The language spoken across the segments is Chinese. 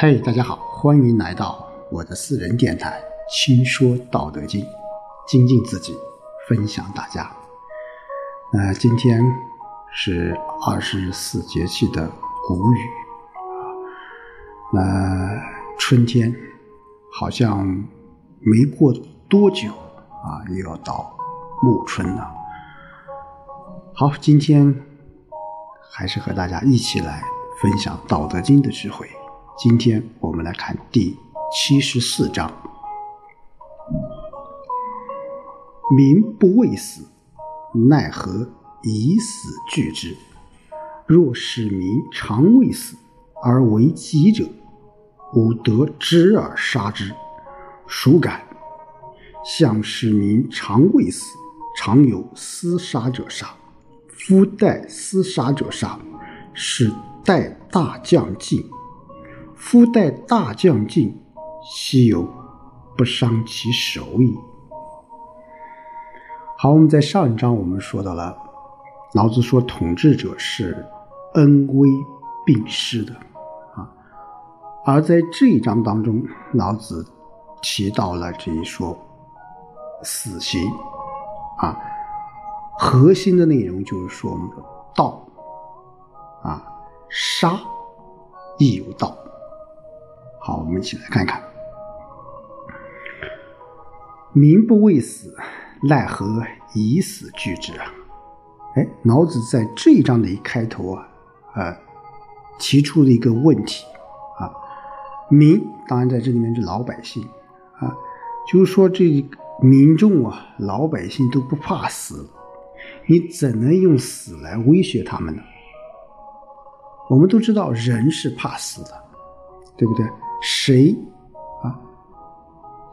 嘿，大家好，欢迎来到我的私人电台《轻说道德经》，精进自己，分享大家。那今天是二十四节气的谷雨啊，那春天好像没过多久啊，又要到暮春了。好，今天还是和大家一起来分享《道德经》的智慧。今天我们来看第七十四章：民不畏死，奈何以死惧之？若使民常畏死而为己者，吾得之而杀之，孰敢？向使民常畏死，常有厮杀者杀。夫待厮杀者杀，是待大将进。夫待大将进，奚有不伤其手矣？好，我们在上一章我们说到了，老子说统治者是恩威并施的啊，而在这一章当中，老子提到了这一说死刑啊，核心的内容就是说我们的道啊，杀亦有道。好，我们一起来看看：民不畏死，奈何以死惧之啊？哎，老子在这一章的一开头啊，呃，提出了一个问题啊。民当然在这里面是老百姓啊，就是说这民众啊，老百姓都不怕死，你怎能用死来威胁他们呢？我们都知道，人是怕死的，对不对？谁啊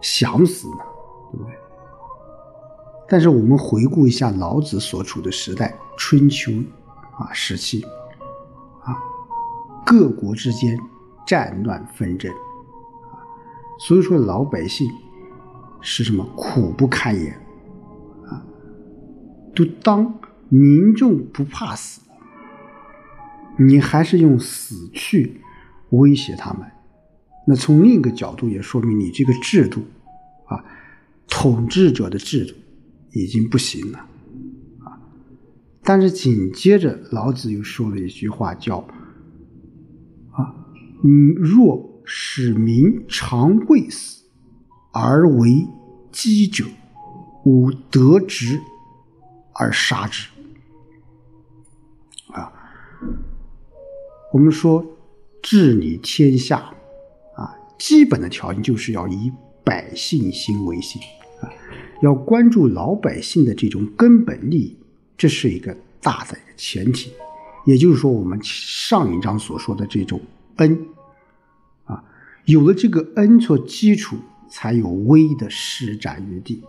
想死呢？对不对？但是我们回顾一下老子所处的时代——春秋啊时期啊，各国之间战乱纷争啊，所以说老百姓是什么苦不堪言啊？都当民众不怕死，你还是用死去威胁他们。那从另一个角度也说明你这个制度，啊，统治者的制度已经不行了，啊，但是紧接着老子又说了一句话，叫啊，若使民常畏死而为饥者，吾得之而杀之。啊，我们说治理天下。基本的条件就是要以百姓心为心啊，要关注老百姓的这种根本利益，这是一个大的前提。也就是说，我们上一章所说的这种恩啊，有了这个恩做基础，才有威的施展余地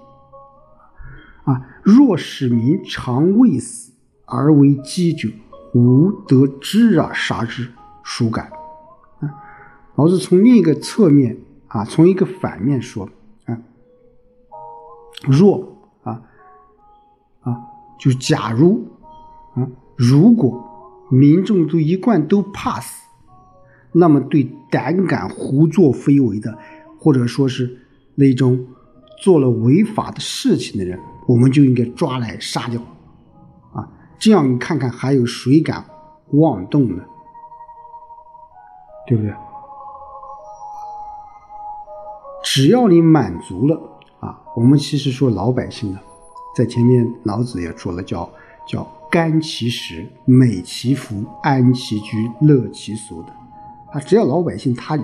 啊。若使民常畏死而为饥者，吾得知而杀之，孰敢？老子从另一个侧面啊，从一个反面说啊，若啊啊，就假如啊，如果民众都一贯都怕死，那么对胆敢胡作非为的，或者说是那种做了违法的事情的人，我们就应该抓来杀掉啊！这样你看看还有谁敢妄动呢？对不对？只要你满足了啊，我们其实说老百姓呢，在前面老子也说了，叫叫甘其食，美其服，安其居，乐其俗的啊。只要老百姓他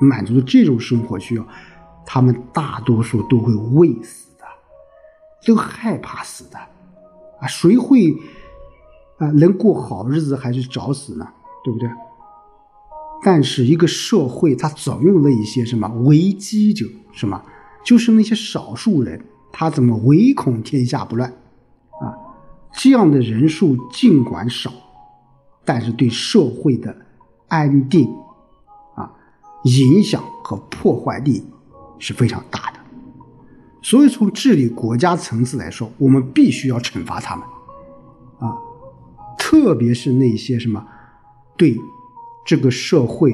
满足了这种生活需要，他们大多数都会畏死的，都害怕死的啊。谁会啊能过好日子还是找死呢？对不对？但是一个社会，它总有那一些什么危机者，什么就是那些少数人，他怎么唯恐天下不乱啊？这样的人数尽管少，但是对社会的安定啊影响和破坏力是非常大的。所以从治理国家层次来说，我们必须要惩罚他们啊，特别是那些什么对。这个社会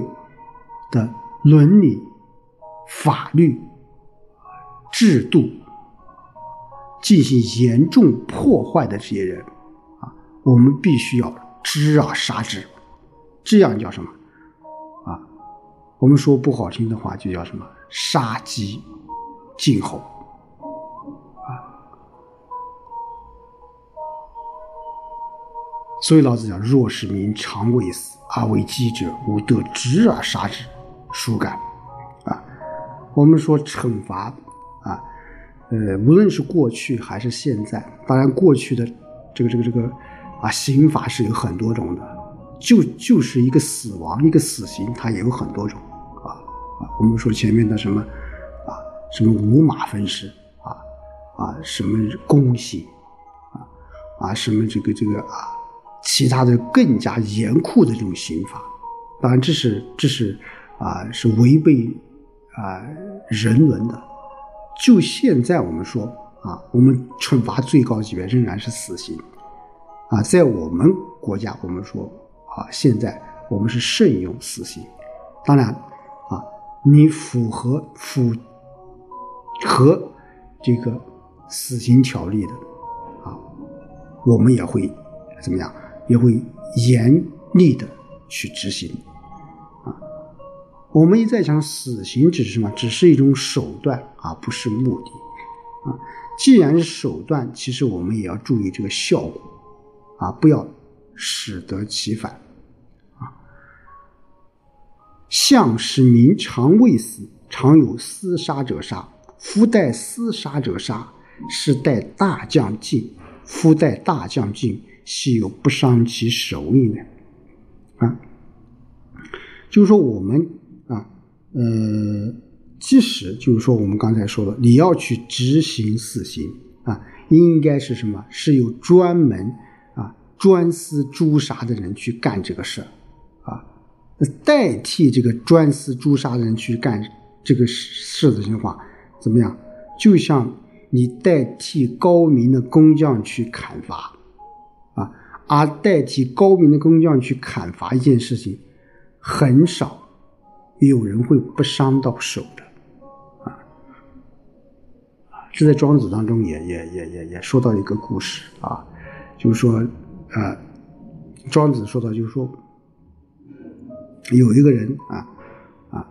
的伦理、法律、制度进行严重破坏的这些人啊，我们必须要知而杀之。这样叫什么？啊，我们说不好听的话，就叫什么“杀鸡儆猴”。所以老子讲：“若是民常未死，而为饥者，吾得执而杀之，孰敢？”啊，我们说惩罚啊，呃，无论是过去还是现在，当然过去的这个这个这个啊，刑法是有很多种的，就就是一个死亡，一个死刑，它也有很多种啊啊。我们说前面的什么啊，什么五马分尸啊啊，什么宫刑啊啊，什么这个这个啊。其他的更加严酷的这种刑法，当然这是这是啊是违背啊人伦的。就现在我们说啊，我们惩罚最高级别仍然是死刑啊，在我们国家我们说啊，现在我们是慎用死刑。当然啊，你符合符合这个死刑条例的啊，我们也会怎么样？也会严厉的去执行，啊，我们一再讲死刑只是什么？只是一种手段，而不是目的，啊，既然是手段，其实我们也要注意这个效果，啊，不要适得其反，啊，相是民常未死，常有厮杀者杀，夫待厮杀者杀，是待大将进，夫待大将进。岂有不伤其手艺呢，啊，就是说我们啊，呃，即使就是说我们刚才说的，你要去执行死刑啊，应该是什么？是有专门啊专司诛杀的人去干这个事啊，代替这个专司诛杀的人去干这个事的情况怎么样？就像你代替高明的工匠去砍伐。而代替高明的工匠去砍伐一件事情，很少有人会不伤到手的，啊，这在庄子当中也也也也也说到一个故事啊，就是说，啊，庄子说到就是说，有一个人啊啊，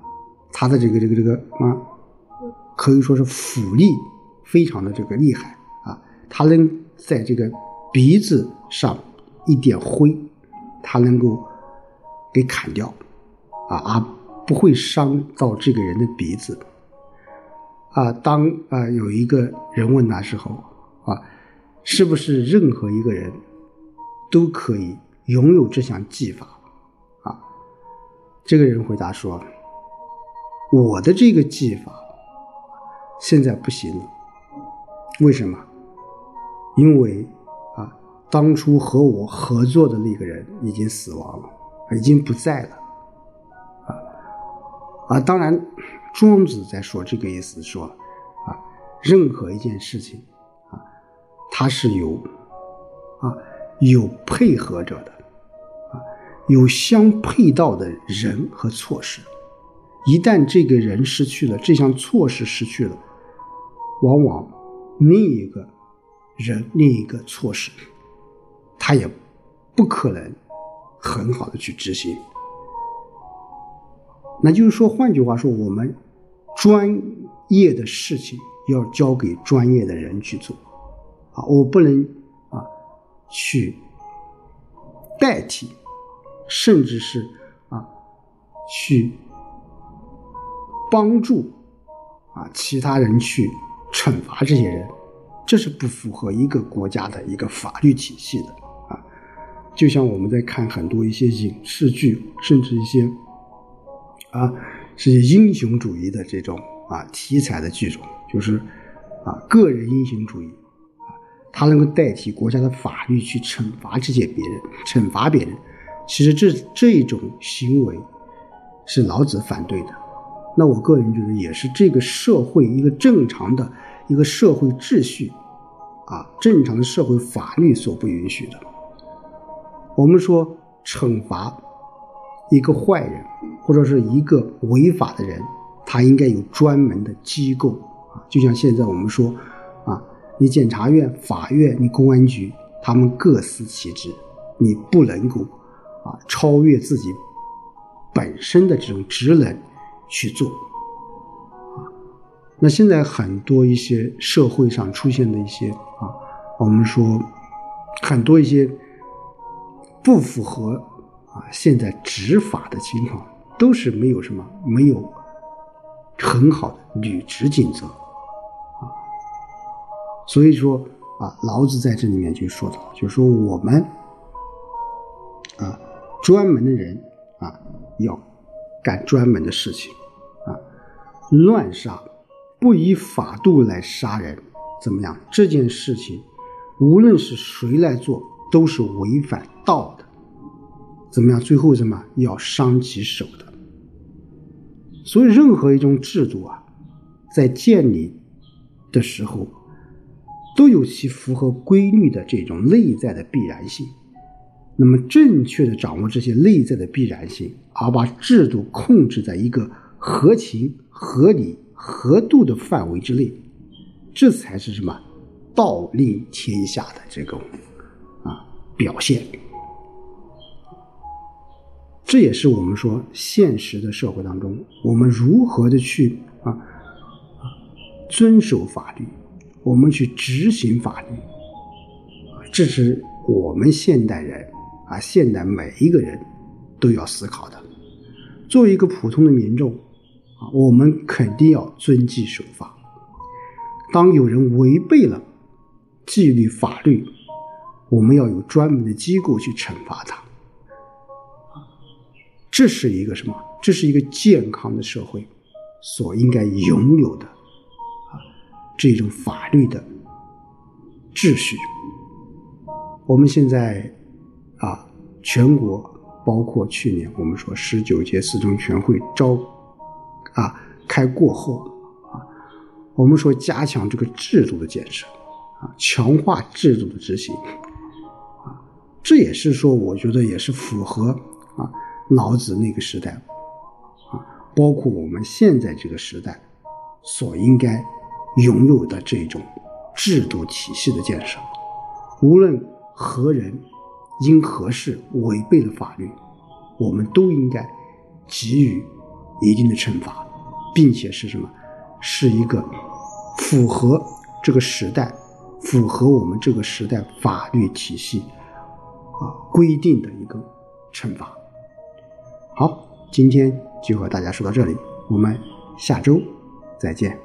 他的这个这个这个啊，可以说是斧力非常的这个厉害啊，他能在这个鼻子上。一点灰，他能够给砍掉，啊啊，不会伤到这个人的鼻子，啊，当啊有一个人问他时候，啊，是不是任何一个人都可以拥有这项技法？啊，这个人回答说，我的这个技法现在不行了，为什么？因为。当初和我合作的那个人已经死亡了，已经不在了，啊啊！当然，庄子在说这个意思，说啊，任何一件事情啊，它是有啊有配合者的啊，有相配套的人和措施。一旦这个人失去了，这项措施失去了，往往另一个人、另一个措施。他也不可能很好的去执行，那就是说，换句话说，我们专业的事情要交给专业的人去做，啊，我不能啊去代替，甚至是啊去帮助啊其他人去惩罚这些人，这是不符合一个国家的一个法律体系的。就像我们在看很多一些影视剧，甚至一些啊，是英雄主义的这种啊题材的剧种，就是啊个人英雄主义啊，他能够代替国家的法律去惩罚这些别人，惩罚别人。其实这这种行为是老子反对的。那我个人觉得也是这个社会一个正常的一个社会秩序啊，正常的社会法律所不允许的。我们说惩罚一个坏人或者是一个违法的人，他应该有专门的机构啊，就像现在我们说啊，你检察院、法院、你公安局，他们各司其职，你不能够啊超越自己本身的这种职能去做啊。那现在很多一些社会上出现的一些啊，我们说很多一些不符合。啊，现在执法的情况都是没有什么，没有很好的履职尽责啊。所以说啊，老子在这里面就说到，就说我们啊，专门的人啊，要干专门的事情啊，乱杀不以法度来杀人，怎么样？这件事情无论是谁来做，都是违反道的。怎么样？最后什么要伤及手的？所以，任何一种制度啊，在建立的时候，都有其符合规律的这种内在的必然性。那么，正确的掌握这些内在的必然性，而把制度控制在一个合情、合理、合度的范围之内，这才是什么道令天下的这种啊表现。这也是我们说现实的社会当中，我们如何的去啊遵守法律，我们去执行法律，这是我们现代人啊，现代每一个人都要思考的。作为一个普通的民众啊，我们肯定要遵纪守法。当有人违背了纪律法律，我们要有专门的机构去惩罚他。这是一个什么？这是一个健康的社会所应该拥有的啊这种法律的秩序。我们现在啊，全国包括去年我们说十九届四中全会召啊开过后啊，我们说加强这个制度的建设啊，强化制度的执行，这也是说我觉得也是符合啊。老子那个时代，啊，包括我们现在这个时代，所应该拥有的这种制度体系的建设，无论何人因何事违背了法律，我们都应该给予一定的惩罚，并且是什么？是一个符合这个时代、符合我们这个时代法律体系啊规定的一个惩罚。好，今天就和大家说到这里，我们下周再见。